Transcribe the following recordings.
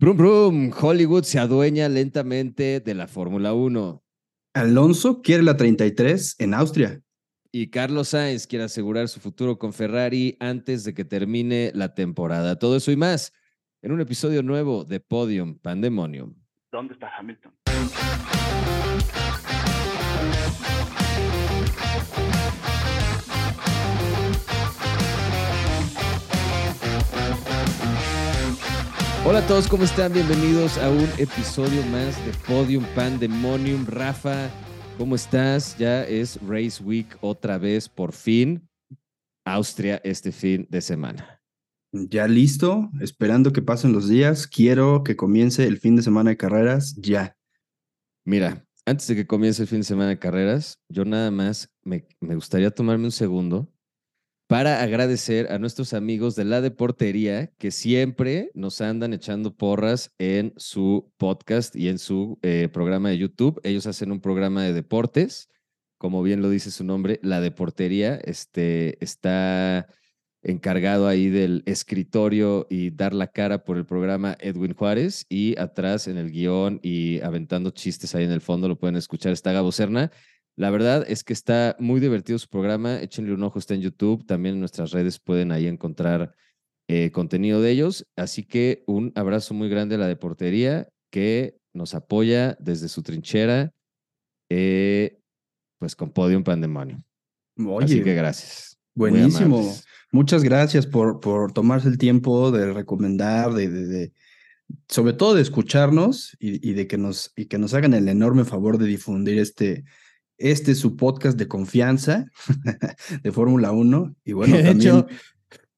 Brum, brum, Hollywood se adueña lentamente de la Fórmula 1. Alonso quiere la 33 en Austria. Y Carlos Sainz quiere asegurar su futuro con Ferrari antes de que termine la temporada. Todo eso y más en un episodio nuevo de Podium Pandemonium. ¿Dónde está Hamilton? Hola a todos, ¿cómo están? Bienvenidos a un episodio más de Podium Pandemonium. Rafa, ¿cómo estás? Ya es Race Week otra vez, por fin. Austria este fin de semana. Ya listo, esperando que pasen los días. Quiero que comience el fin de semana de carreras ya. Mira, antes de que comience el fin de semana de carreras, yo nada más me, me gustaría tomarme un segundo para agradecer a nuestros amigos de la Deportería que siempre nos andan echando porras en su podcast y en su eh, programa de YouTube. Ellos hacen un programa de deportes, como bien lo dice su nombre, la Deportería. Este, está encargado ahí del escritorio y dar la cara por el programa Edwin Juárez y atrás en el guion y aventando chistes ahí en el fondo, lo pueden escuchar, está Gabo Serna. La verdad es que está muy divertido su programa. Échenle un ojo, está en YouTube. También en nuestras redes pueden ahí encontrar eh, contenido de ellos. Así que un abrazo muy grande a la Deportería que nos apoya desde su trinchera, eh, pues con Podium Pandemonio. Oye, Así que gracias. Buenísimo. Muchas gracias por, por tomarse el tiempo de recomendar, de, de, de- sobre todo de escucharnos y, y de que nos, y que nos hagan el enorme favor de difundir este, este su podcast de confianza de Fórmula 1. Y bueno, de también. hecho,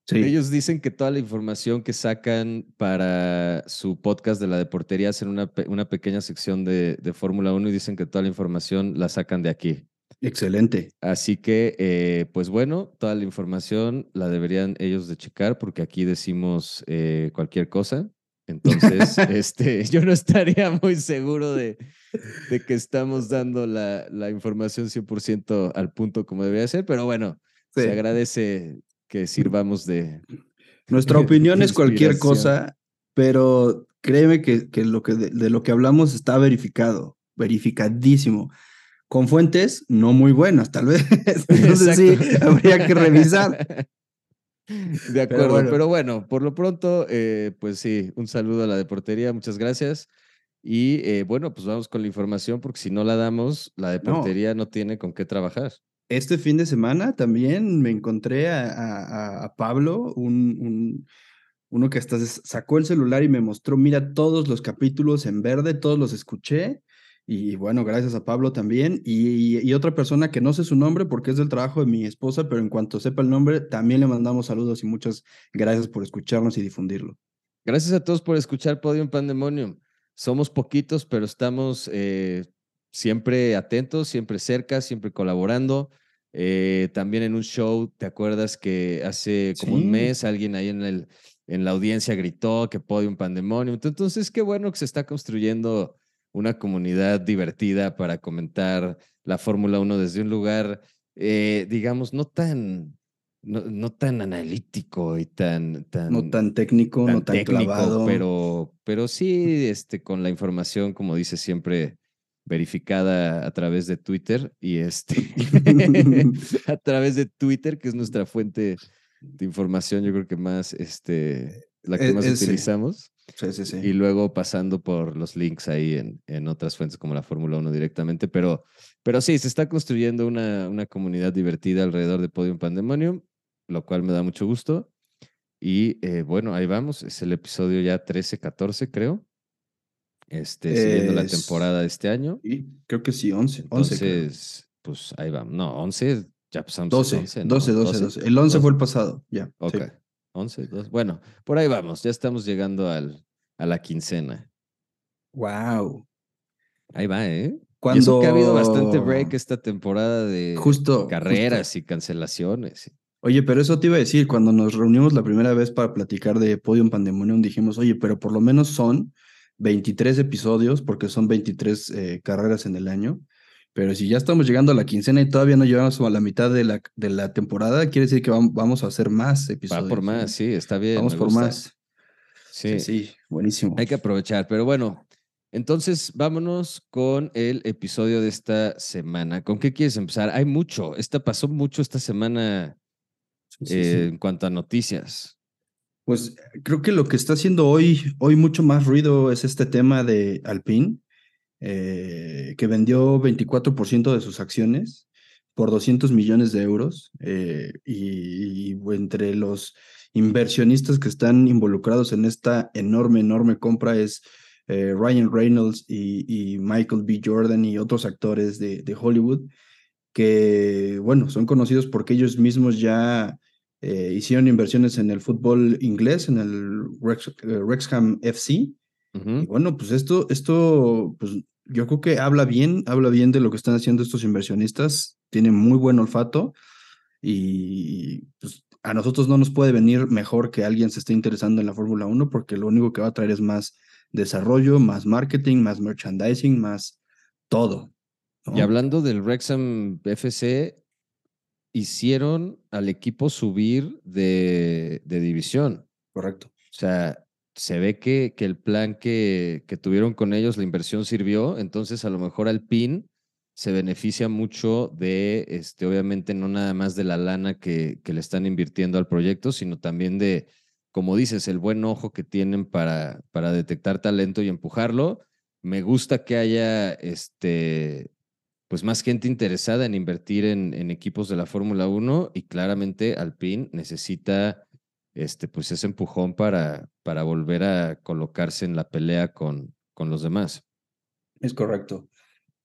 sí, ellos dicen que toda la información que sacan para su podcast de la deportería hacen una, una pequeña sección de, de Fórmula 1 y dicen que toda la información la sacan de aquí. excelente. Así que, eh, pues bueno, toda la información la deberían ellos de checar porque aquí decimos eh, cualquier cosa. Entonces, este, yo no estaría muy seguro de, de que estamos dando la, la información 100% al punto como debería ser, pero bueno, Sí. se agradece que sirvamos de... Nuestra opinión es cualquier cosa, pero créeme que, que lo que de, de lo que hablamos está verificado, verificadísimo. Con fuentes no muy buenas, tal vez. Entonces sí, habría que revisar. De acuerdo, bueno. pero bueno, por lo pronto, eh, pues sí, un saludo a la deportería, muchas gracias. Y eh, bueno, pues vamos con la información, porque si no la damos, la deportería no, tiene con qué trabajar. Este fin de semana también me encontré a, a- a- Pablo, un, un- uno que hasta sacó el celular y me mostró, mira todos los capítulos en verde, todos los escuché. Y bueno, gracias a Pablo también. Y, y otra persona que no sé su nombre porque es del trabajo de mi esposa, pero en cuanto sepa el nombre, también le mandamos saludos y muchas gracias por escucharnos y difundirlo. Gracias a todos por escuchar Podium Pandemonium. Somos poquitos, pero estamos eh, siempre atentos, siempre cerca, siempre colaborando. Eh, también en un show, ¿te acuerdas que hace como Sí. un mes alguien ahí en, el, en la audiencia gritó que Podium Pandemonium? Entonces, qué bueno que se está construyendo una comunidad divertida para comentar la Fórmula 1 desde un lugar, eh, digamos, no tan, no, no tan analítico y tan, tan, No tan técnico, no tan técnico, clavado. pero, pero sí este, con la información, como dice siempre, verificada a través de Twitter y este a través de Twitter, que es nuestra fuente de información, yo creo que más este la que E- más utilizamos. Sí, sí, sí. Y luego pasando por los links ahí en, en otras fuentes como la Fórmula 1 directamente. Pero, pero sí, se está construyendo una, una comunidad divertida alrededor de Podium Pandemonium, lo cual me da mucho gusto. Y eh, bueno, ahí vamos. Es el episodio ya 13, 14, creo. Este, siguiendo la temporada de este año. Sí, creo que sí, 11. 11 creo. Entonces, pues ahí vamos. No, 11, ya pasamos. el 12, 11, ¿no? 12, 12, 12. El 11 fue el 12. pasado, ya. sí. Ok. 11, 12. Bueno, por ahí vamos. Ya estamos llegando al, a la quincena. Wow. Ahí va, ¿eh? Y Cuando eso que ha habido bastante break esta temporada de Justo, carreras y cancelaciones. Oye, pero eso te iba a decir, cuando nos reunimos la primera vez para platicar de Podium Pandemonium, dijimos, oye, pero por lo menos son 23 episodios, porque son 23 eh, carreras en el año. Pero si ya estamos llegando a la quincena y todavía no llegamos a la mitad de la, de la temporada, quiere decir que vam- vamos a hacer más Va episodios. por ¿no? más, sí, está bien. Vamos por gusta. más. Sí, sí, buenísimo. Hay que aprovechar, pero bueno, entonces vámonos con el episodio de esta semana. ¿Con qué quieres empezar? Hay mucho, esta pasó mucho esta semana eh, en cuanto a noticias. Pues creo que lo que está haciendo hoy, hoy mucho más ruido es este tema de Alpine, eh, que vendió 24% de sus acciones por 200 millones de euros eh, y, entre los inversionistas que están involucrados en esta enorme, enorme compra es eh, Ryan Reynolds y, Michael B. Jordan y otros actores de, Hollywood que, bueno, son conocidos porque ellos mismos ya eh, hicieron inversiones en el fútbol inglés, en el Wrexham FC. Y bueno, pues esto, esto, pues yo creo que habla bien, habla bien de lo que están haciendo estos inversionistas tiene muy buen olfato y pues, a nosotros no nos puede venir mejor que alguien se esté interesando en la Fórmula 1 porque lo único que va a traer es más desarrollo, más marketing, más merchandising, más todo. Y hablando del Wrexham FC, hicieron al equipo subir de, de división. Correcto. O sea, se ve que, que el plan que, que, tuvieron con ellos, la inversión sirvió, entonces a lo mejor al PIN se beneficia mucho de, este, obviamente, no nada más de la lana que, que le están invirtiendo al proyecto, sino también de, como dices, el buen ojo que tienen para, para detectar talento y empujarlo. Me gusta que haya este, pues más gente interesada en invertir en, equipos de la Fórmula 1 y claramente Alpine necesita este, pues ese empujón para, para volver a colocarse en la pelea con, con los demás. Es correcto.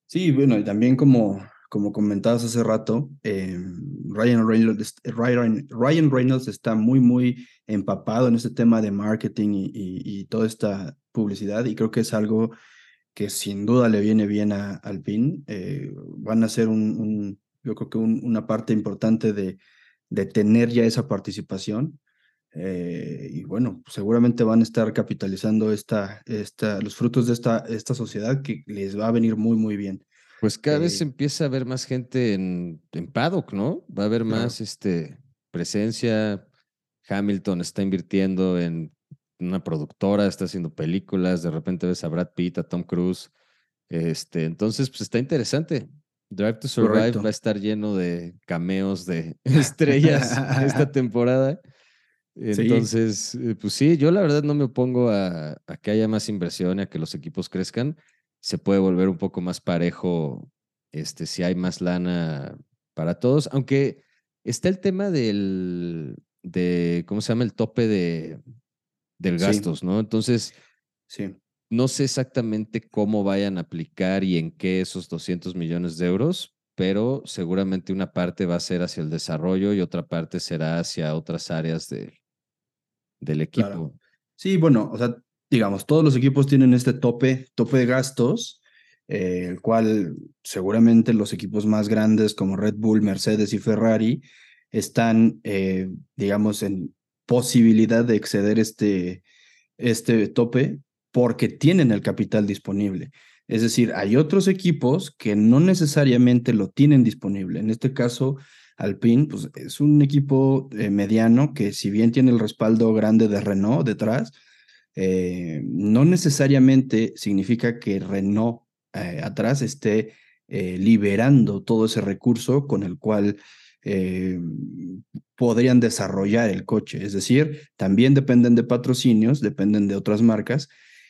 Sí, bueno, y también como, como comentabas hace rato, eh, Ryan, Reynolds, Ryan, Reynolds está muy, muy empapado en este tema de marketing y, y, toda esta publicidad y creo que es algo que sin duda le viene bien a Alpine. Eh, van a ser un, un yo creo que una parte importante de, de tener ya esa participación. Eh, y bueno, seguramente van a estar capitalizando esta, esta, los frutos de esta, esta sociedad que les va a venir muy, muy bien. Pues cada vez eh empieza a haber más gente en, en paddock, ¿no? Va a haber más este, presencia. Hamilton está invirtiendo en una productora, está haciendo películas, de repente ves a Brad Pitt, a Tom Cruise. Este, entonces, pues está interesante. Drive to Survive va a estar lleno de cameos de estrellas esta temporada. Entonces, eh, pues sí, yo la verdad no me opongo a, que haya más inversión y a que los equipos crezcan. Se puede volver un poco más parejo este, si hay más lana para todos, aunque está el tema del, de, ¿cómo se llama? El tope de, del gastos, ¿no? Entonces, sí. no sé exactamente cómo vayan a aplicar y en qué esos 200 millones de euros, pero seguramente una parte va a ser hacia el desarrollo y otra parte será hacia otras áreas de, del equipo. Sí, bueno, o sea, digamos, todos los equipos tienen este tope, tope de gastos, eh, el cual seguramente los equipos más grandes como Red Bull, Mercedes y Ferrari están, eh, digamos, en posibilidad de exceder este, este tope porque tienen el capital disponible. Es decir, hay otros equipos que no necesariamente lo tienen disponible. En este caso, Alpine, pues es un equipo eh, mediano que si bien tiene el respaldo grande de Renault detrás, eh, no necesariamente significa que Renault eh, atrás esté liberando todo ese recurso con el cual podrían desarrollar el coche. Es decir, también dependen de patrocinios, dependen de otras marcas.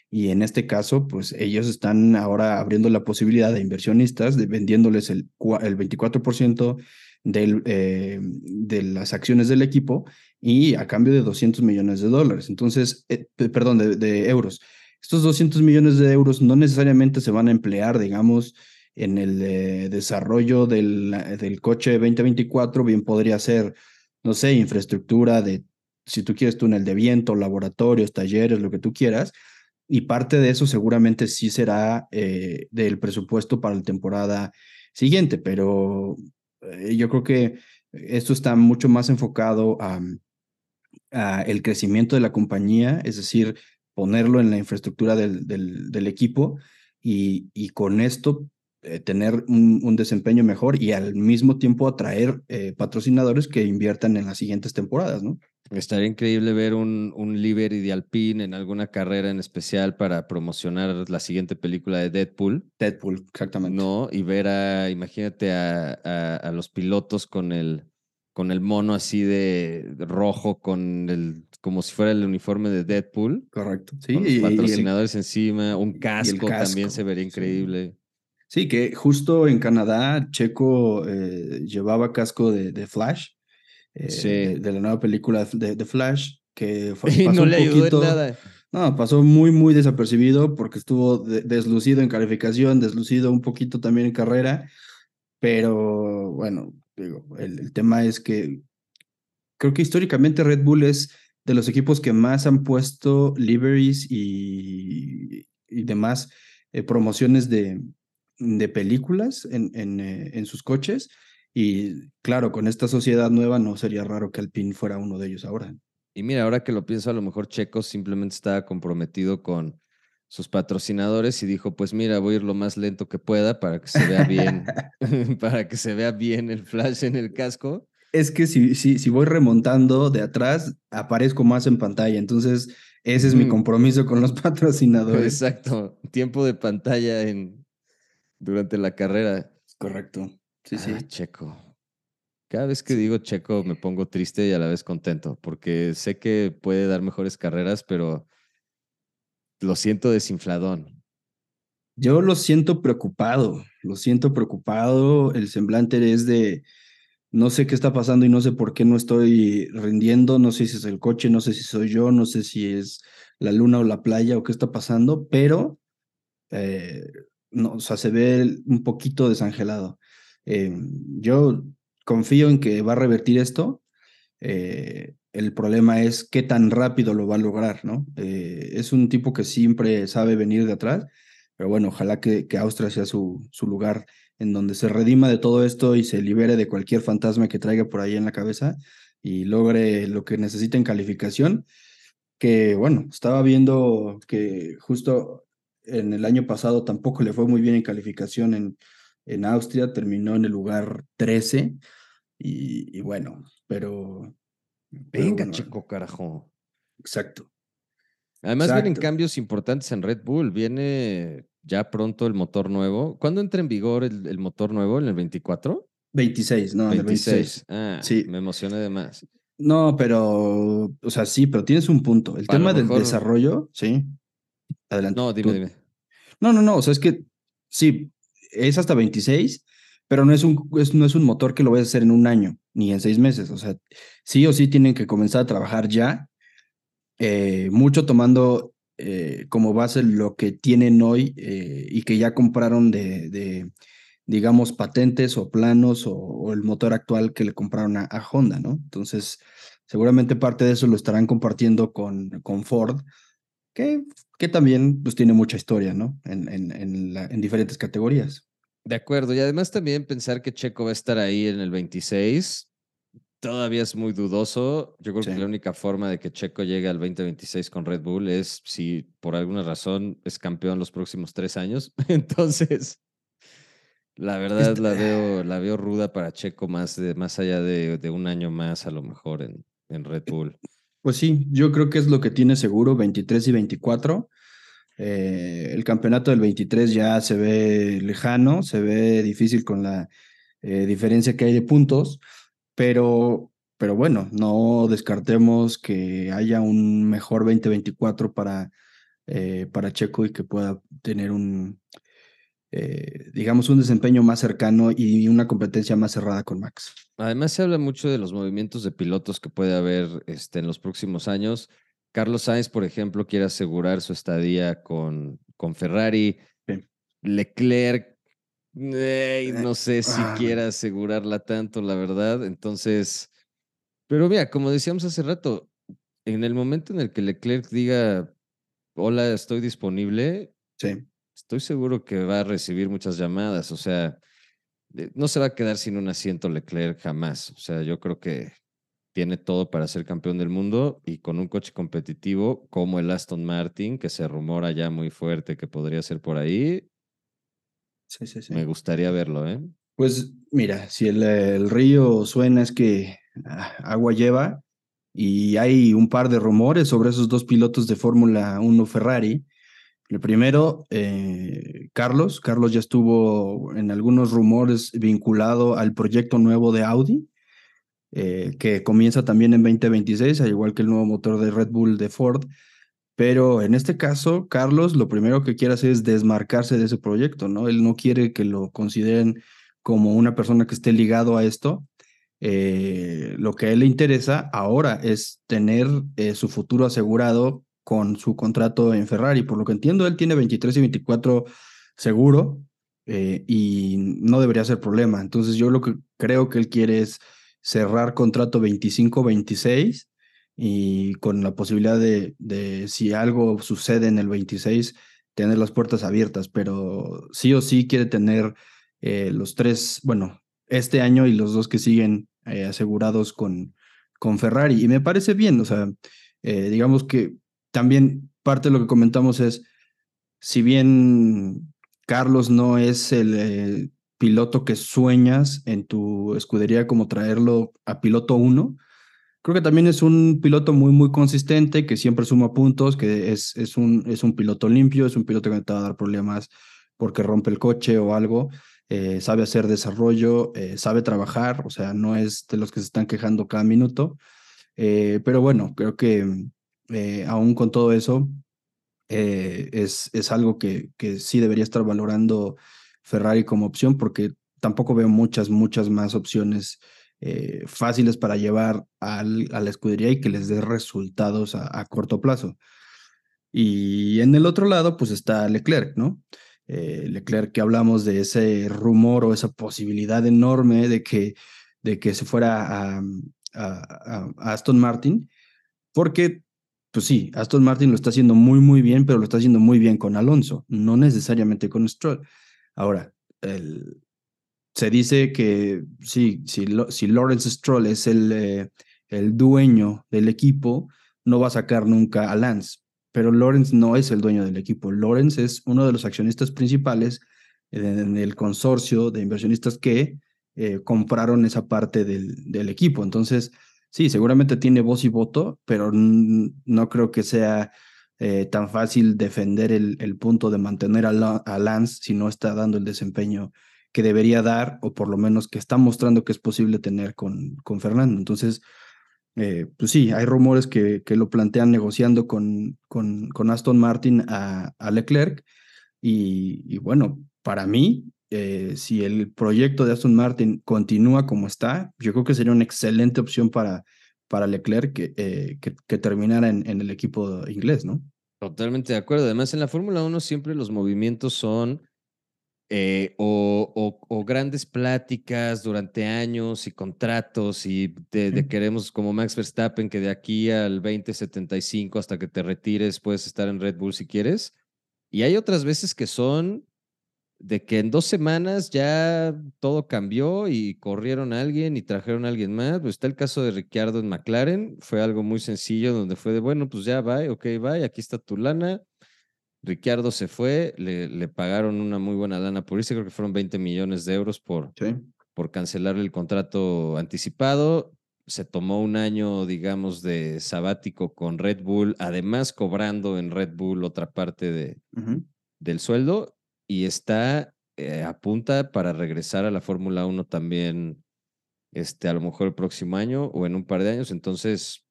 Y en este caso, pues ellos están ahora abriendo la posibilidad de inversionistas, de vendiéndoles el, el 24% eh, de las acciones del equipo y a cambio de 200 millones de dólares. Entonces, eh, perdón, de, euros. Estos 200 millones de euros no necesariamente se van a emplear, digamos, en el eh, desarrollo del, del coche 2024, bien podría ser, no sé, infraestructura de, si tú quieres, túnel de viento, laboratorios, talleres, lo que tú quieras. Y parte de eso seguramente sí será del presupuesto para la temporada siguiente, pero eh, yo creo que esto está mucho más enfocado a, el crecimiento de la compañía, es decir, ponerlo en la infraestructura del, del, equipo y, y, con esto eh, tener un, desempeño mejor y al mismo tiempo atraer eh, patrocinadores que inviertan en las siguientes temporadas, ¿no? Estaría increíble ver un, un Liberty de Alpine en alguna carrera en especial para promocionar la siguiente película de Deadpool. Deadpool, exactamente. No, y ver a, imagínate a, a, a los pilotos con el, con el mono así de rojo, con el, como si fuera el uniforme de Deadpool. Correcto. Sí, con los y- y el- patrocinadores encima, un casco, también se vería increíble. Sí, que justo en Canadá, Checo eh, llevaba casco de, de Flash, eh, Sí. de, de la nueva película de, de Flash, que fue, pasó no un le ayudó en nada. No, pasó muy, muy desapercibido porque estuvo de- deslucido en calificación, deslucido un poquito también en carrera, pero bueno, digo, el, el tema es que creo que históricamente Red Bull es de los equipos que más han puesto liveries y, y demás eh, promociones de, de películas en, en, eh, en sus coches. Y claro, con esta sociedad nueva no sería raro que Alpine fuera uno de ellos ahora. Y mira, ahora que lo pienso, a lo mejor Checo simplemente estaba comprometido con sus patrocinadores y dijo, pues mira, voy a ir lo más lento que pueda para que se vea bien, para que se vea bien el flash en el casco. Es que si, si, si voy remontando de atrás, aparezco más en pantalla. Entonces, ese es mi Ujú. compromiso con los patrocinadores. Exacto, tiempo de pantalla en, durante la carrera. Correcto. Sí, sí. Ah, Checo. Cada vez que digo Checo me pongo triste y a la vez contento, porque sé que puede dar mejores carreras, pero lo siento desinfladón. Yo lo siento preocupado, lo siento preocupado. El semblante es de no sé qué está pasando y no sé por qué no estoy rindiendo. No sé si es el coche, no sé si soy yo, no sé si es la luna o la playa o qué está pasando, pero eh, no, o sea, se ve un poquito desangelado. Eh, yo confío en que va a revertir esto. Eh, el problema es qué tan rápido lo va a lograr, ¿no? Eh, es un tipo que siempre sabe venir de atrás, pero bueno, ojalá que, que Austria sea su, su lugar en donde se redima de todo esto y se libere de cualquier fantasma que traiga por ahí en la cabeza y logre lo que necesita en calificación. Que bueno, estaba viendo que justo en el año pasado tampoco le fue muy bien en calificación en, en Austria, terminó en el lugar 13 y, y bueno, pero... pero Venga, bueno, Checo, carajo. Exacto. Además vienen cambios importantes en Red Bull. Viene ya pronto el motor nuevo. ¿Cuándo entra en vigor el, el motor nuevo? ¿En el 24? 26, no, en el 26. Ah, Sí. me emocioné de más. No, pero, o sea, sí, pero tienes un punto. El tema del desarrollo, sí. Adelante. No, dime, tú- dime. No, no, no, o sea, es que sí, es hasta 26, pero no es un, es- no es un motor que lo vayas a hacer en un año, ni en seis meses. O sea, sí o sí tienen que comenzar a trabajar ya, eh, mucho tomando eh, como base lo que tienen hoy eh, y que ya compraron de, de, digamos, patentes o planos o, o el motor actual que le compraron a, a Honda, ¿no? Entonces, seguramente parte de eso lo estarán compartiendo con, con Ford, que, que también pues, tiene mucha historia, ¿no? En, en, en, la- en diferentes categorías. De acuerdo. Y además también pensar que Checo va a estar ahí en el 26 todavía es muy dudoso. Yo creo Sí. que la única forma de que Checo llegue al 2026 con Red Bull es si por alguna razón es campeón los próximos tres años. Entonces, la verdad Este- la veo, la veo ruda para Checo más, de, más allá de, de un año más a lo mejor en, en Red Bull. Pues sí, yo creo que es lo que tiene seguro 23 y 24. Eh, el campeonato del 23 ya se ve lejano, se ve difícil con la eh, diferencia que hay de puntos, pero, pero bueno, no descartemos que haya un mejor 2024 para, eh, para Checo y que pueda tener un, eh, digamos, un desempeño más cercano y una competencia más cerrada con Max. Además, se habla mucho de los movimientos de pilotos que puede haber este, en los próximos años. Carlos Sainz, por ejemplo, quiere asegurar su estadía con, con Ferrari. Sí. Leclerc, ey, no sé si ah, quiera asegurarla tanto, la verdad. Entonces, pero mira, como decíamos hace rato, en el momento en el que Leclerc diga, hola, estoy disponible, Sí. Estoy seguro que va a recibir muchas llamadas. O sea, no se va a quedar sin un asiento Leclerc jamás. O sea, yo creo que tiene todo para ser campeón del mundo y con un coche competitivo como el Aston Martin, que se rumora ya muy fuerte que podría ser por ahí, Sí, sí, sí. me gustaría verlo, ¿eh? Pues mira, si el, el río suena es que ah, agua lleva, y hay un par de rumores sobre esos dos pilotos de Fórmula 1 Ferrari. El primero, eh, Carlos. Carlos ya estuvo en algunos rumores vinculado al proyecto nuevo de Audi, eh, que comienza también en 2026, al igual que el nuevo motor de Red Bull de Ford. Pero en este caso, Carlos lo primero que quiere hacer es desmarcarse de ese proyecto, ¿no? Él no quiere que lo consideren como una persona que esté ligado a esto. Eh, lo que a él le interesa ahora es tener su futuro asegurado con su contrato en Ferrari. Por lo que entiendo, él tiene 23 y 24 seguro eh, y no debería ser problema. Entonces yo lo que creo que él quiere es cerrar contrato 25-26 y con la posibilidad de, si algo sucede en el 26, tener las puertas abiertas, pero sí o sí quiere tener eh, los tres, bueno, este año y los dos que siguen eh, asegurados con, con Ferrari. Y me parece bien, o sea, digamos que también parte de lo que comentamos es, si bien Carlos no es el piloto que sueñas en tu escudería como traerlo a piloto uno, creo que también es un piloto muy, muy consistente, que siempre suma puntos, que es, es, un, es un piloto limpio, es un piloto que no te va a dar problemas porque rompe el coche o algo. Eh, sabe hacer desarrollo, eh, sabe trabajar, o sea, no es de los que se están quejando cada minuto. Eh, pero bueno, creo que aún con todo eso, es, es algo que, que sí debería estar valorando Ferrari como opción, porque tampoco veo muchas, muchas más opciones fáciles para llevar al, a la escudería y que les dé resultados a, a corto plazo. Y en el otro lado, pues está Leclerc, ¿no? eh, Leclerc que hablamos de ese rumor o esa posibilidad enorme de que, de que se fuera a, a, Aston Martin, porque, pues sí, Aston Martin lo está haciendo muy, muy bien, pero lo está haciendo muy bien con Alonso, no necesariamente con Stroll. Ahora, se dice que sí, si, si Lawrence Stroll es el, eh, el dueño del equipo, no va a sacar nunca a Lance, pero Lawrence no es el dueño del equipo. Lawrence es uno de los accionistas principales en el consorcio de inversionistas que eh, compraron esa parte del, del, equipo. Entonces, sí, seguramente tiene voz y voto, pero no creo que sea eh, tan fácil defender el, el, punto de mantener a, a Lance si no está dando el desempeño que debería dar o por lo menos que está mostrando que es posible tener con, con Fernando. Entonces, eh, pues sí, hay rumores que, que lo plantean negociando con, con, con Aston Martin a, a Leclerc. Y, y, bueno, para mí, eh, si el proyecto de Aston Martin continúa como está, yo creo que sería una excelente opción para, para Leclerc que, eh, que, que, terminara en, en el equipo inglés, ¿no? Totalmente de acuerdo. Además, en la Fórmula 1 siempre los movimientos son eh, o, o, o, grandes pláticas durante años y contratos y de, de, queremos como Max Verstappen que de aquí al 2075 hasta que te retires puedes estar en Red Bull si quieres. Y hay otras veces que son de que en dos semanas ya todo cambió y corrieron a alguien y trajeron a alguien más. Pues está el caso de Ricciardo en McLaren, fue algo muy sencillo donde fue de, bueno, pues ya va, ok, va, aquí está tu lana Ricciardo se fue, le, le, pagaron una muy buena lana por irse, creo que fueron 20 millones de euros por, sí. por cancelar el contrato anticipado. Se tomó un año, digamos, de sabático con Red Bull, además cobrando en Red Bull otra parte de, uh -huh. del sueldo y está eh, a punta para regresar a la Fórmula 1 también, este, a lo mejor el próximo año o en un par de años. Entonces,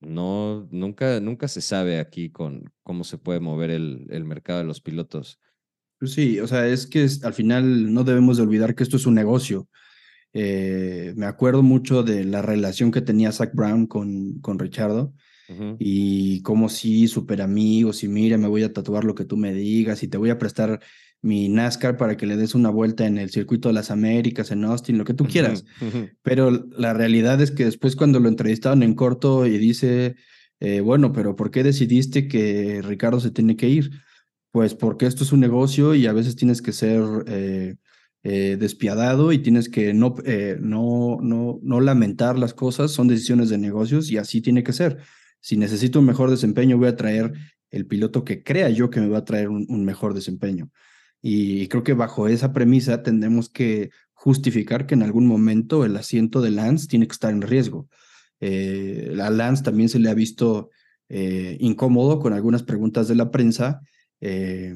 no, nunca, nunca se sabe aquí con cómo se puede mover el, el mercado de los pilotos. Pues sí, o sea, es que es, al final no debemos de olvidar que esto es un negocio. Eh, me acuerdo mucho de la relación que tenía Zach Brown con, con Richardo uh -huh. y como si súper amigos y mira, me voy a tatuar lo que tú me digas y te voy a prestar mi NASCAR para que le des una vuelta en el circuito de las Américas, en Austin, lo que tú quieras. Uh -huh. Pero la realidad es que después cuando lo entrevistaron en corto y dice, eh, bueno, pero ¿por qué decidiste que Ricardo se tiene que ir? Pues porque esto es un negocio y a veces tienes que ser eh, eh, despiadado y tienes que no, no, no, no lamentar las cosas, son decisiones de negocios y así tiene que ser. Si necesito un mejor desempeño, voy a traer el piloto que crea yo que me va a traer un, un mejor desempeño. Y creo que bajo esa premisa tendremos que justificar que en algún momento el asiento de Lance tiene que estar en riesgo. Eh, a Lance también se le ha visto eh, incómodo con algunas preguntas de la prensa, eh,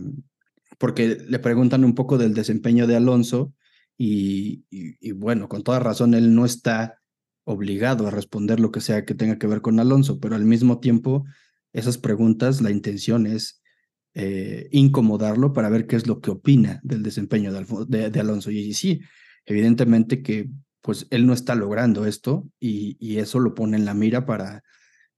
porque le preguntan un poco del desempeño de Alonso y, y, bueno, con toda razón, él no está obligado a responder lo que sea que tenga que ver con Alonso, pero al mismo tiempo, esas preguntas, la intención es eh, incomodarlo para ver qué es lo que opina del desempeño de, de, Alonso. Y, sí, evidentemente que pues él no está logrando esto y, y eso lo pone en la mira para,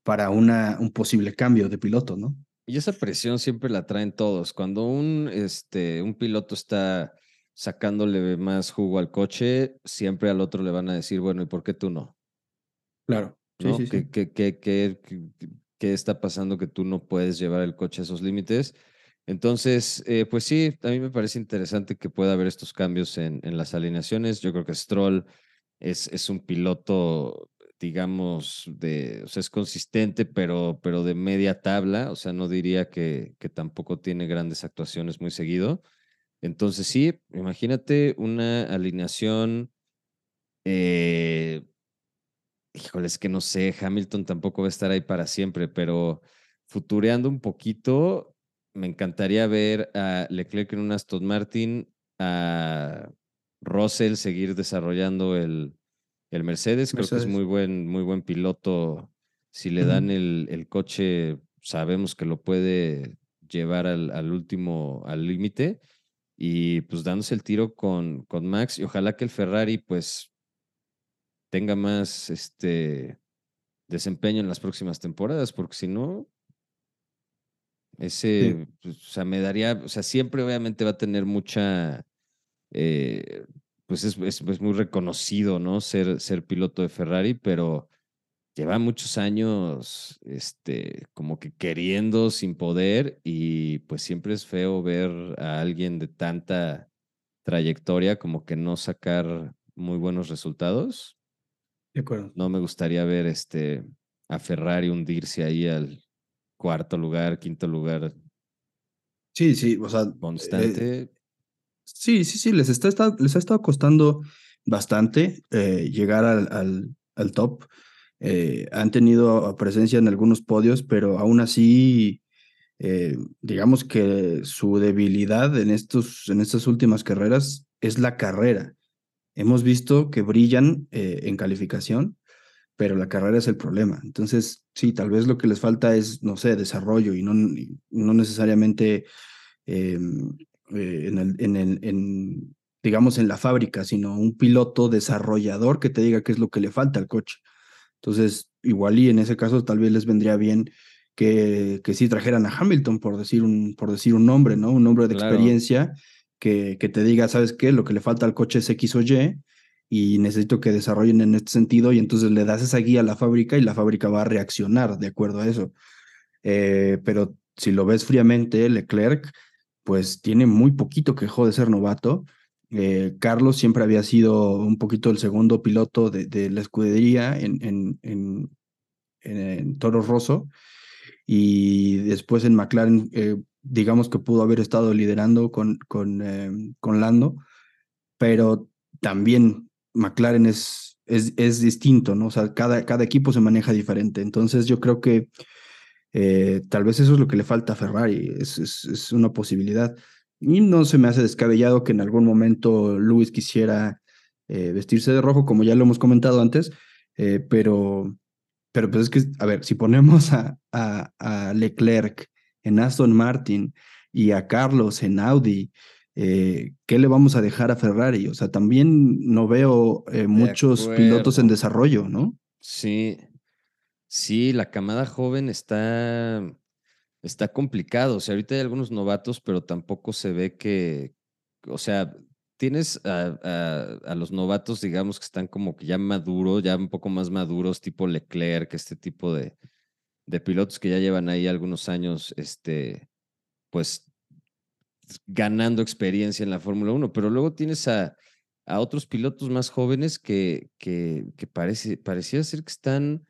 para una, un posible cambio de piloto, ¿no? Y esa presión siempre la traen todos. Cuando un, este, un piloto está sacándole más jugo al coche, siempre al otro le van a decir, bueno, ¿y por qué tú no? Claro. Sí, sí, ¿Qué, qué, qué, qué, está pasando que tú no puedes llevar el coche a esos límites? Entonces, eh, pues sí, a mí me parece interesante que pueda haber estos cambios en, las alineaciones. Yo creo que Stroll es, es un piloto, digamos, de, o sea, es consistente, pero, pero de media tabla. O sea, no diría que, que tampoco tiene grandes actuaciones muy seguido. Entonces, sí, imagínate una alineación. Eh, híjole, es que no sé, Hamilton tampoco va a estar ahí para siempre, pero futureando un poquito, me encantaría ver a Leclerc en un Aston Martin, a Russell seguir desarrollando el, el Mercedes. Creo que es muy buen, muy buen piloto. Si le dan el, el, coche, sabemos que lo puede llevar al, al último, al límite y pues dándose el tiro con, con Max y ojalá que el Ferrari pues tenga más este desempeño en las próximas temporadas, porque si no, ese, pues, o sea, me daría, o sea, siempre obviamente va a tener mucha, eh, pues es, es, muy reconocido, ¿no? Ser, ser piloto de Ferrari, pero lleva muchos años, este, como que queriendo sin poder y pues siempre es feo ver a alguien de tanta trayectoria como que no sacar muy buenos resultados. De acuerdo. No me gustaría ver este a Ferrari hundirse ahí al cuarto lugar, quinto lugar. Sí, sí, o sea. Eh, constante. sí, sí, sí, les, está, les ha estado costando bastante eh, llegar al, al, al top. Eh, han tenido presencia en algunos podios, pero aún así, eh, digamos que su debilidad en, estos, en estas últimas carreras es la carrera. Hemos visto que brillan eh, en calificación, pero la carrera es el problema. Entonces, sí, tal vez lo que les falta es, no sé, desarrollo y no, no necesariamente em, en, el, en, el, en, digamos, en la fábrica, sino un piloto desarrollador que te diga qué es lo que le falta al coche. Entonces, igual y en ese caso tal vez les vendría bien que, que sí trajeran a Hamilton, por decir un, por decir un nombre, ¿no? Un nombre de experiencia que, te diga, ¿sabes qué? Lo que le falta al coche es X o Y y necesito que desarrollen en este sentido y entonces le das esa guía a la fábrica y la fábrica va a reaccionar de acuerdo a eso. Eh, pero si lo ves fríamente, Leclerc, pues tiene muy poquito que de ser novato eh, Carlos siempre había sido un poquito el segundo piloto de, la escudería en, en, en, en, Toro Rosso y después en McLaren, eh, digamos que pudo haber estado liderando con, con, eh, con Lando, pero también McLaren es, es, es, distinto, ¿no? O sea, cada, cada equipo se maneja diferente. Entonces yo creo que tal vez eso es lo que le falta a Ferrari, es, es, una posibilidad. Y no se me hace descabellado que en algún momento Luis quisiera eh, vestirse de rojo, como ya lo hemos comentado antes, eh, pero, pero pues es que, a ver, si ponemos a, a, Leclerc en Aston Martin y a Carlos en Audi, eh, ¿qué le vamos a dejar a Ferrari? O sea, también no veo muchos pilotos en desarrollo, ¿no? Sí, sí, la camada joven está está complicado. O sea, ahorita hay algunos novatos, pero tampoco se ve que, o sea, tienes a, los novatos, digamos, que están como que ya maduros, ya un poco más maduros, tipo Leclerc, este tipo de, de pilotos que ya llevan ahí algunos años, este, pues ganando experiencia en la Fórmula 1, pero luego tienes a, a otros pilotos más jóvenes que, que, que parece, parecía ser que están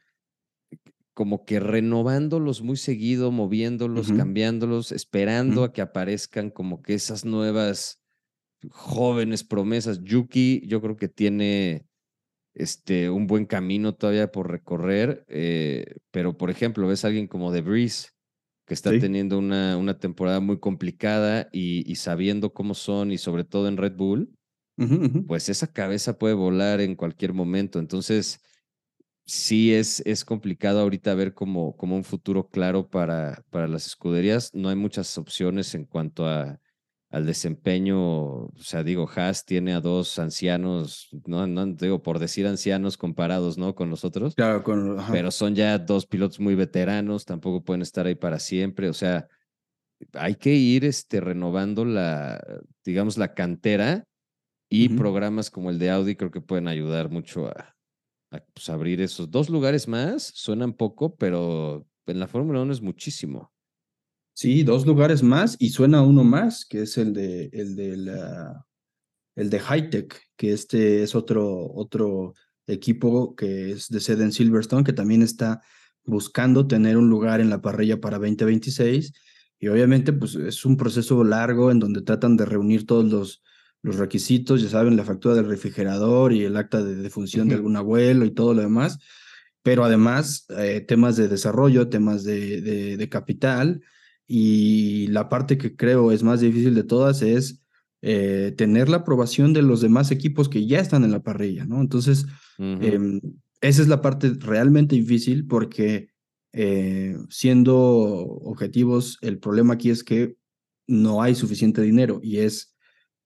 como que renovándolos muy seguido, moviéndolos, cambiándolos, esperando a que aparezcan como que esas nuevas jóvenes promesas. Yuki, yo creo que tiene, este, un buen camino todavía por recorrer, eh, pero por ejemplo, ves a alguien como The Breeze, que está teniendo una, una, temporada muy complicada y, sabiendo cómo son y sobre todo en Red Bull, pues esa cabeza puede volar en cualquier momento. Entonces, sí es, es complicado ahorita ver como, como un futuro claro para, para las escuderías. No hay muchas opciones en cuanto a, al desempeño. O sea, digo, Haas tiene a dos ancianos, no, no digo por decir ancianos comparados, ¿no? Con los otros. Claro, con, pero son ya dos pilotos muy veteranos, tampoco pueden estar ahí para siempre. O sea, hay que ir este, renovando la, digamos, la cantera y programas como el de Audi creo que pueden ayudar mucho a, pues, abrir esos dos lugares más. Suenan poco, pero en la Fórmula 1 es muchísimo. Sí, dos lugares más y suena uno más, que es el de el de la el de Hightech, que este es otro otro equipo que es de sede en Silverstone, que también está buscando tener un lugar en la parrilla para 2026 y obviamente pues es un proceso largo en donde tratan de reunir todos los los requisitos, ya saben, la factura del refrigerador y el acta de defunción de algún abuelo y todo lo demás, pero además eh, temas de desarrollo, temas de, de, capital y la parte que creo es más difícil de todas es eh, tener la aprobación de los demás equipos que ya están en la parrilla, ¿no? Entonces, em, esa es la parte realmente difícil porque eh, siendo objetivos, el problema aquí es que no hay suficiente dinero y es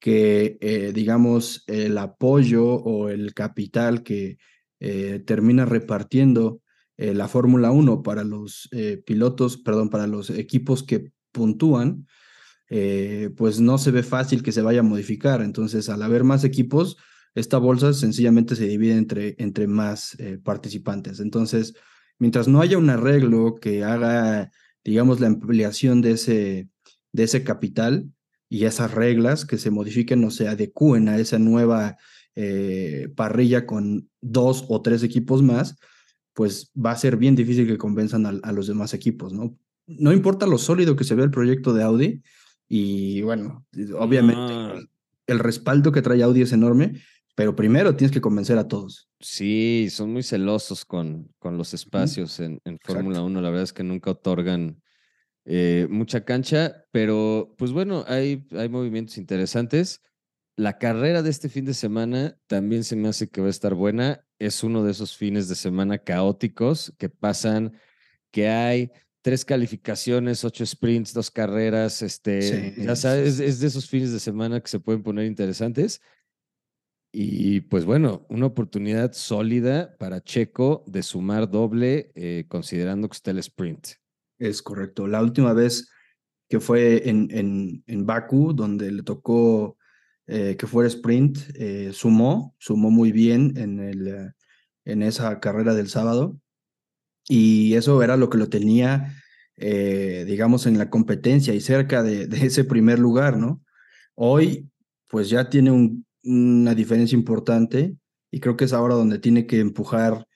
que, eh, digamos, el apoyo o el capital que eh, termina repartiendo eh, la Fórmula 1 para los pilotos, perdón, para los equipos que puntúan, pues no se ve fácil que se vaya a modificar. Entonces, al haber más equipos, esta bolsa sencillamente se divide entre, entre más participantes. Entonces, mientras no haya un arreglo que haga, digamos, la ampliación de ese, de ese capital, y esas reglas que se modifiquen o se adecúen a esa nueva eh, parrilla con dos o tres equipos más, pues va a ser bien difícil que convenzan a, los demás equipos, ¿no? No importa lo sólido que se ve el proyecto de Audi, y bueno, obviamente el, respaldo que trae Audi es enorme, pero primero tienes que convencer a todos. Sí, son muy celosos con, con los espacios en, en Fórmula 1, la verdad es que nunca otorgan eh, mucha cancha, pero pues bueno, hay, hay movimientos interesantes. La carrera de este fin de semana también se me hace que va a estar buena. Es uno de esos fines de semana caóticos que pasan, que hay tres calificaciones, ocho sprints, dos carreras, este, ya sabes, es, de esos fines de semana que se pueden poner interesantes. Y pues bueno, una oportunidad sólida para Checo de sumar doble, eh, considerando que está el sprint. Es correcto. La última vez que fue en, en, en Baku, donde le tocó eh, que fuera sprint, eh, sumó, sumó muy bien en, el, eh, en esa carrera del sábado. Y eso era lo que lo tenía, digamos, en la competencia y cerca de, ese primer lugar, ¿no? Hoy, pues ya tiene un, una diferencia importante y creo que es ahora donde tiene que empujar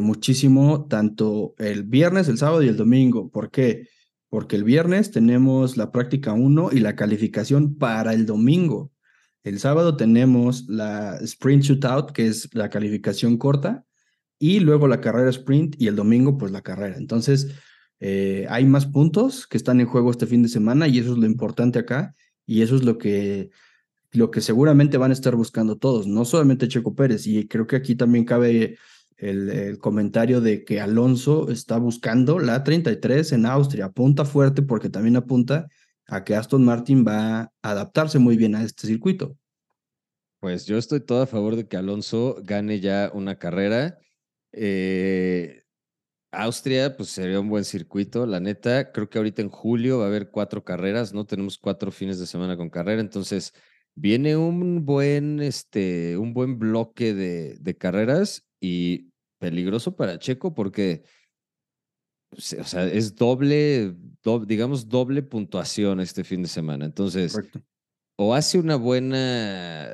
muchísimo tanto el viernes, el sábado y el domingo. ¿Por qué? Porque el viernes tenemos la práctica 1 y la calificación para el domingo. El sábado tenemos la sprint shootout, que es la calificación corta, y luego la carrera sprint y el domingo pues la carrera. Entonces, eh, hay más puntos que están en juego este fin de semana y eso es lo importante acá y eso es lo que lo que seguramente van a estar buscando todos, no solamente Checo Pérez y creo que aquí también cabe el, comentario de que Alonso está buscando la 33 en Austria. Apunta fuerte porque también apunta a que Aston Martin va a adaptarse muy bien a este circuito. Pues yo estoy todo a favor de que Alonso gane ya una carrera. Eh, Austria, pues sería un buen circuito, la neta. Creo que ahorita en julio va a haber cuatro carreras, ¿no? Tenemos cuatro fines de semana con carrera, entonces viene un buen, este, un buen bloque de, de carreras y peligroso para Checo porque pues, o sea, es doble, digamos, doble puntuación este fin de semana. Entonces, o hace una buena,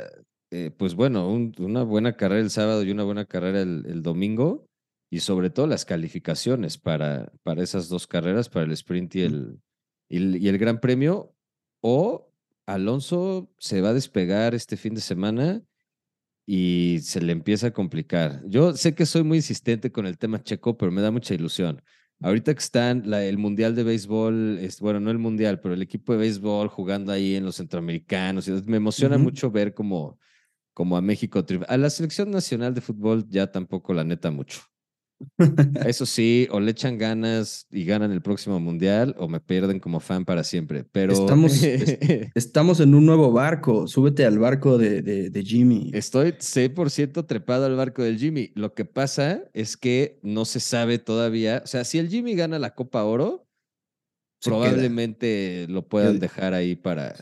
eh, pues bueno, una buena carrera el sábado y una buena carrera el, domingo, y sobre todo las calificaciones para, para esas dos carreras, para el sprint y el, y el Gran Premio, o Alonso se va a despegar este fin de semana y se le empieza a complicar. Yo sé que soy muy insistente con el tema checo, pero me da mucha ilusión. Ahorita que están el Mundial de Béisbol, es, bueno, no el Mundial, pero el equipo de béisbol jugando ahí en los centroamericanos, me emociona mucho ver como, como a México. A la selección nacional de fútbol ya tampoco, la neta, mucho. Eso sí, o le echan ganas y ganan el próximo mundial o me pierden como fan para siempre. Pero estamos, estamos en un nuevo barco. Súbete al barco de, de, Jimmy. Estoy 100% trepado al barco del Jimmy. Lo que pasa es que no se sabe todavía. O sea, si el Jimmy gana la Copa Oro, probablemente lo puedan dejar ahí para.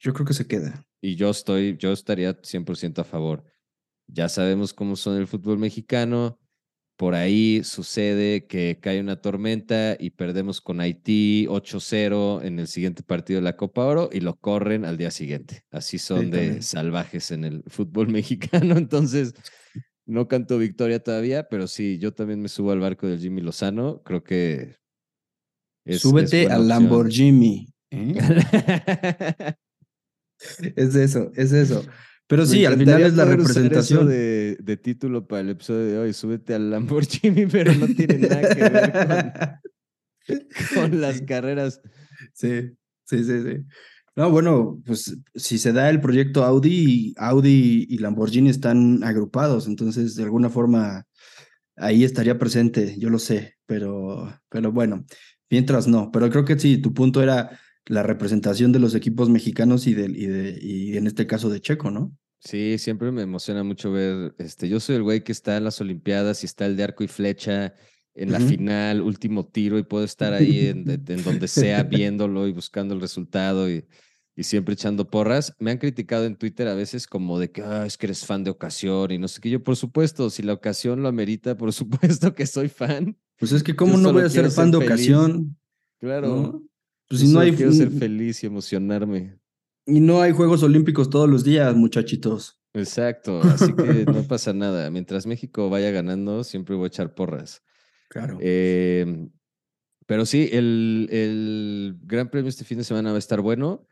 Yo creo que se queda. Y yo estoy, yo estaría 100% a favor. Ya sabemos cómo son el fútbol mexicano por ahí sucede que cae una tormenta y perdemos con Haití 8-0 en el siguiente partido de la Copa Oro y lo corren al día siguiente. Así son de salvajes en el fútbol mexicano. Entonces, no canto victoria todavía, pero sí, yo también me subo al barco del Jimmy Lozano. Creo que. Súbete al Lamborghini. ¿eh? es eso, es eso. Pero sí, al final es la representación. de, de, título para el episodio de hoy, súbete al Lamborghini, pero no tiene nada que ver con, las carreras. Sí, sí, sí, sí. No, bueno, pues si se da el proyecto Audi, Audi y Lamborghini están agrupados, entonces de alguna forma ahí estaría presente, yo lo sé, pero, pero bueno, mientras no. Pero creo que sí, tu punto era la representación de los equipos mexicanos y, y, de, y en este caso de Checo, ¿no? Sí, siempre me emociona mucho ver, este, yo soy el güey que está en las Olimpiadas y está el de arco y flecha en la final, último tiro y puedo estar ahí en, donde sea viéndolo y buscando el resultado y, y, siempre echando porras. Me han criticado en Twitter a veces como de que ah, es que eres fan de ocasión y no sé qué. Yo, por supuesto, si la ocasión lo amerita, por supuesto que soy fan. Pues es que cómo no voy a ser fan de ocasión. Claro. Pues si no hay... Quiero ser feliz y emocionarme. Y no hay Juegos Olímpicos todos los días, muchachitos. Exacto, así que no pasa nada. Mientras México vaya ganando, siempre voy a echar porras. Claro. Em, pero sí, el, el, Gran Premio este fin de semana va a estar bueno.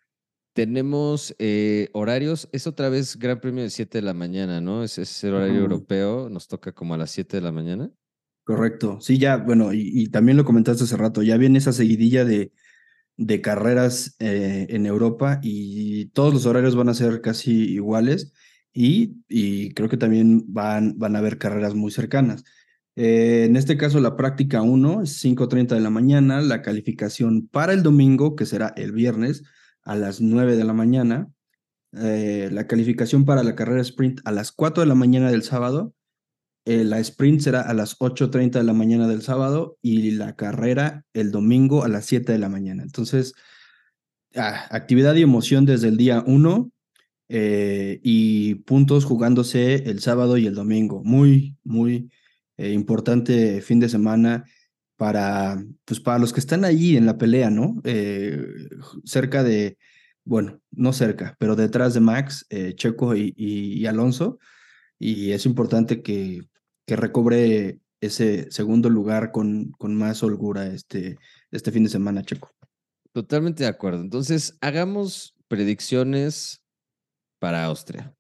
Tenemos eh, horarios, es otra vez Gran Premio de 7 de la mañana, ¿no? Es, es el horario europeo, nos toca como a las 7 de la mañana. Correcto, sí, ya, bueno, y, también lo comentaste hace rato, ya viene esa seguidilla de, de carreras eh, en Europa y todos los horarios van a ser casi iguales y, y creo que también van, van a haber carreras muy cercanas. Eh, en este caso, la práctica 1 es 5.30 de la mañana, la calificación para el domingo, que será el viernes, a las 9 de la mañana, eh, la calificación para la carrera sprint a las 4 de la mañana del sábado eh, la sprint será a las 8.30 de la mañana del sábado y la carrera el domingo a las 7 de la mañana. Entonces, ah, actividad y emoción desde el día 1 eh, y puntos jugándose el sábado y el domingo. Muy, muy eh, importante fin de semana para, pues para los que están allí en la pelea, ¿no? cerca de, bueno, no cerca, pero detrás de Max, Checo y Alonso y es importante que que recobre ese segundo lugar con, con más holgura este, este fin de semana, Checo. Totalmente de acuerdo. Entonces, hagamos predicciones para Austria.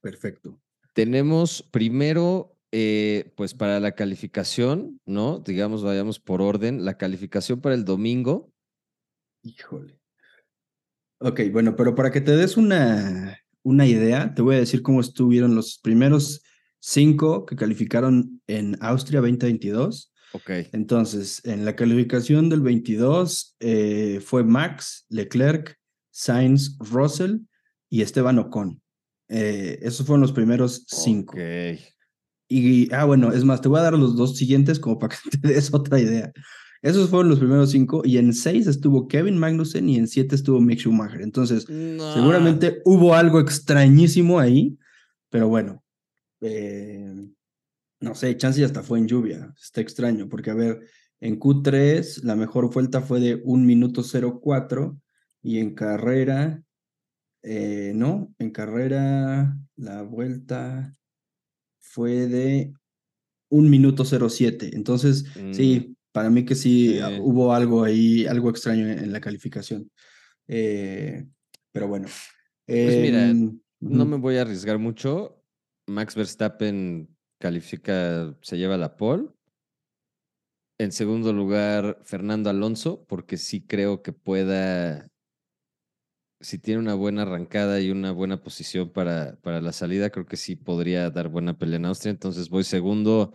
Perfecto. Tenemos primero, eh, pues para la calificación, ¿no? Digamos, vayamos por orden. La calificación para el domingo. Híjole. Ok, bueno, pero para que te des una, una idea, te voy a decir cómo estuvieron los primeros cinco que calificaron en Austria 2022. Ok. Entonces, en la calificación del 22 eh, fue Max, Leclerc, Sainz, Russell y Esteban Ocon. Eh, esos fueron los primeros cinco. Ok. Y, ah, bueno, es más, te voy a dar los dos siguientes como para que te des otra idea. Esos fueron los primeros cinco y en seis estuvo Kevin Magnussen y en siete estuvo Mick Schumacher. Entonces, seguramente hubo algo extrañísimo ahí, pero bueno, eh, no sé, chance hasta fue en lluvia. Está extraño, porque a ver, en Q3 la mejor vuelta fue de 1 minuto 04 y en carrera, eh, no, en carrera la vuelta fue de 1 minuto 07. Entonces, sí, mm. para mí que sí, hubo algo ahí, algo extraño en, la calificación. Eh, pero bueno. Pues mira, em, no me voy a arriesgar mucho Max Verstappen califica, se lleva la pole. En segundo lugar, Fernando Alonso, porque sí creo que pueda, si tiene una buena arrancada y una buena posición para, para la salida, creo que sí podría dar buena pelea en Austria. Entonces voy segundo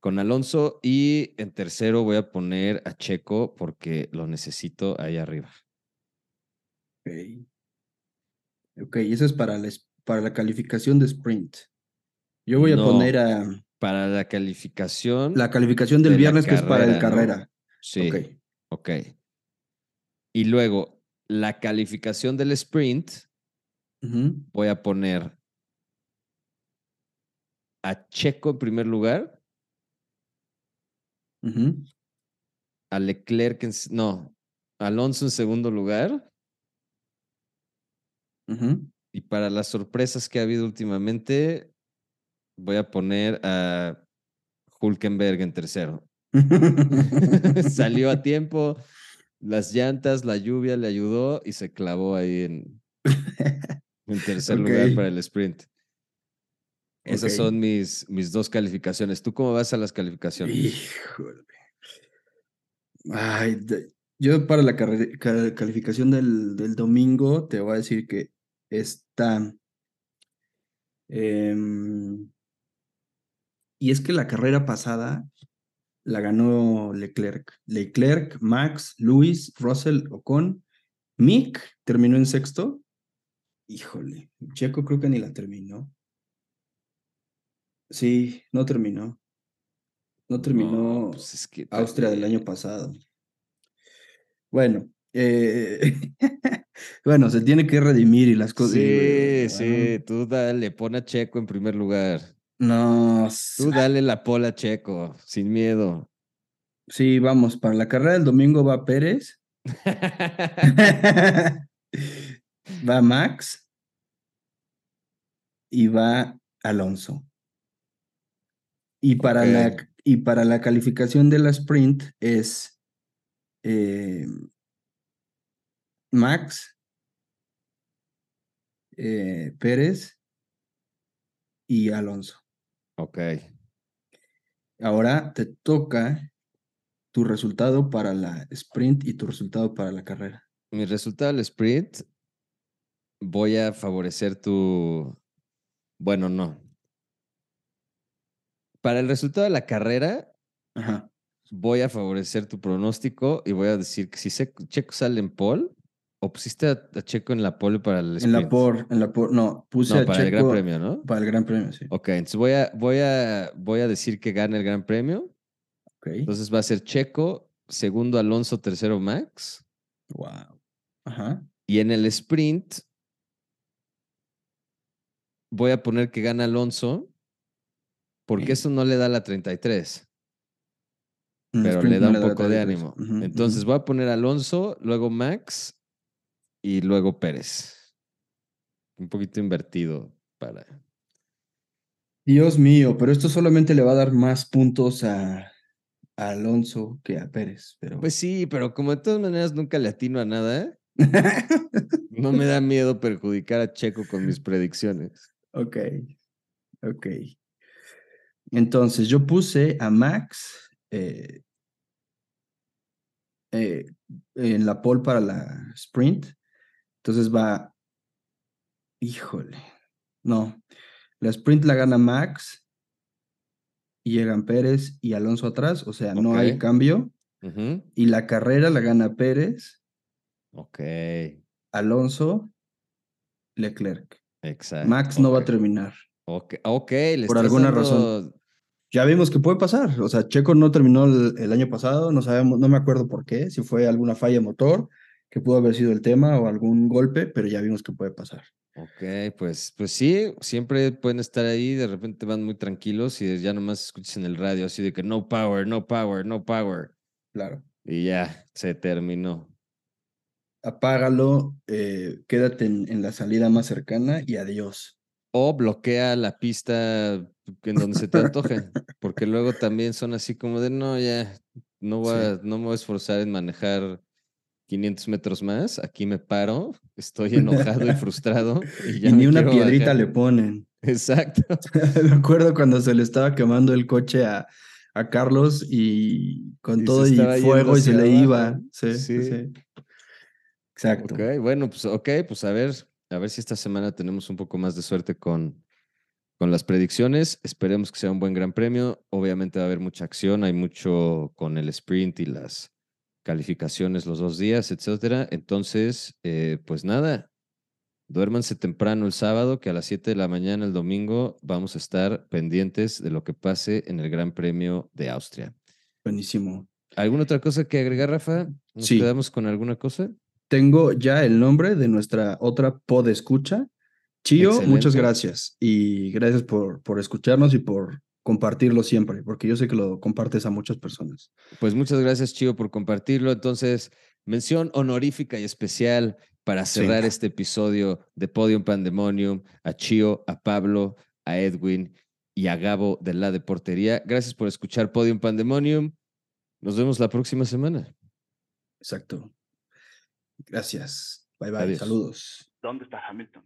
con Alonso y en tercero voy a poner a Checo porque lo necesito ahí arriba. Ok. Ok, eso es para es- para la calificación de sprint. Yo voy a poner a Para la calificación. la calificación del de viernes, que es para el carrera, ¿no? carrera. Sí. Ok. Ok. Y luego, la calificación del sprint, voy a poner a Checo en primer lugar, ujú. a Leclerc en, no, Alonso en segundo lugar, Ujú. Y para las sorpresas que ha habido últimamente, voy a poner a Hulkenberg en tercero. Salió a tiempo, las llantas, la lluvia le ayudó y se clavó ahí en, en tercer lugar para el sprint. Esas son mis, mis dos calificaciones. ¿Tú cómo vas a las calificaciones? Híjole. Ay, yo para la calificación del, del domingo te voy a decir que está. em, y es que la carrera pasada la ganó Leclerc. Leclerc, Max, Luis, Russell, Ocon, Mick terminó en sexto. Híjole, Checo creo que ni la terminó. Sí, no terminó. No terminó. No, pues es que Austria del año pasado. Bueno, eh, bueno, se tiene que redimir y las cosas. Sí, sí, tú dale, pon a Checo en primer lugar. No, Tú dale la pola a Checo, sin miedo. sí, vamos, para la carrera del domingo va Pérez, va Max y va Alonso. Y para, la, y para la calificación de la sprint es eh, Max, eh, Pérez y Alonso. ok. Ahora te toca tu resultado para la sprint y tu resultado para la carrera. Mi resultado del sprint, voy a favorecer tu. Bueno, no. Para el resultado de la carrera, Ajá. voy a favorecer tu pronóstico y voy a decir que si Se- Checo sale en pole, o pusiste a, a Checo en la pole para el sprint. En la por, en la por, no, puse No, a para el Gran Premio, ¿no? Para el Gran Premio, sí. Ok, entonces voy a, voy a, voy a decir que gana el Gran Premio. Ok. Entonces va a ser Checo, segundo Alonso, tercero Max. wow. Ajá. Y en el sprint voy a poner que gana Alonso, porque eso no le da la 33, En pero le da no un poco de 33. ánimo. Entonces voy a poner Alonso, luego Max y luego Pérez. Un poquito invertido para... Dios mío, pero esto solamente le va a dar más puntos a, a Alonso que a Pérez, pero Pues sí, pero como de todas maneras nunca le atino a nada, no me da miedo perjudicar a Checo con mis predicciones. Ok, ok. Entonces, yo puse a Max eh, eh, en la pole para la sprint. Entonces va, híjole, no, la sprint la gana Max y llegan Pérez y Alonso atrás, o sea, no hay cambio. Y la carrera la gana Pérez, Ok, Alonso, Leclerc. exacto. Max no va a terminar. Ok, ok, le Por alguna dando- razón. Ya vimos que puede pasar. O sea, Checo no terminó el, el año pasado, no sabemos, no me acuerdo por qué, si fue alguna falla de motor, que pudo haber sido el tema o algún golpe, pero ya vimos que puede pasar. Ok, pues, pues sí, siempre pueden estar ahí, de repente van muy tranquilos y ya nomás escuchas en el radio así de que no power, no power, no power. Claro. Y ya, se terminó. Apágalo, eh, quédate en, en la salida más cercana y adiós. O bloquea la pista en donde se te antoje, porque luego también son así como de no, ya, no voy, Sí. a, no me voy a esforzar en manejar 500 metros más, aquí me paro, estoy enojado y frustrado y ya y me ni una piedrita bajar. le ponen. Exacto. Me acuerdo cuando se le estaba quemando el coche a, a Carlos y con Y todo y fuego y se le abajo. iba. Sí, sí. Sí. sí. Exacto. Ok, bueno, pues ok, pues a ver, a ver si esta semana tenemos un poco más de suerte con, con las predicciones. Esperemos que sea un buen gran premio. Obviamente va a haber mucha acción, hay mucho con el sprint y las calificaciones los dos días, etcétera. Entonces, eh, pues nada, duérmanse temprano el sábado, que a las 7 de la mañana el domingo vamos a estar pendientes de lo que pase en el Gran Premio de Austria. Buenísimo. ¿Alguna otra cosa que agregar, Rafa? ¿Nos Sí. quedamos con alguna cosa? Tengo ya el nombre de nuestra otra pod escucha. Chío, muchas gracias. Y gracias por, por escucharnos y por compartirlo siempre, porque yo sé que lo compartes a muchas personas. Pues muchas gracias, Chío, por compartirlo. Entonces, mención honorífica y especial para Sí. cerrar este episodio de Podium Pandemonium a Chío, a Pablo, a Edwin y a Gabo de la Deportería. Gracias por escuchar Podium Pandemonium. Nos vemos la próxima semana. Exacto. Gracias. Bye bye. Adiós. Saludos. ¿Dónde está Hamilton?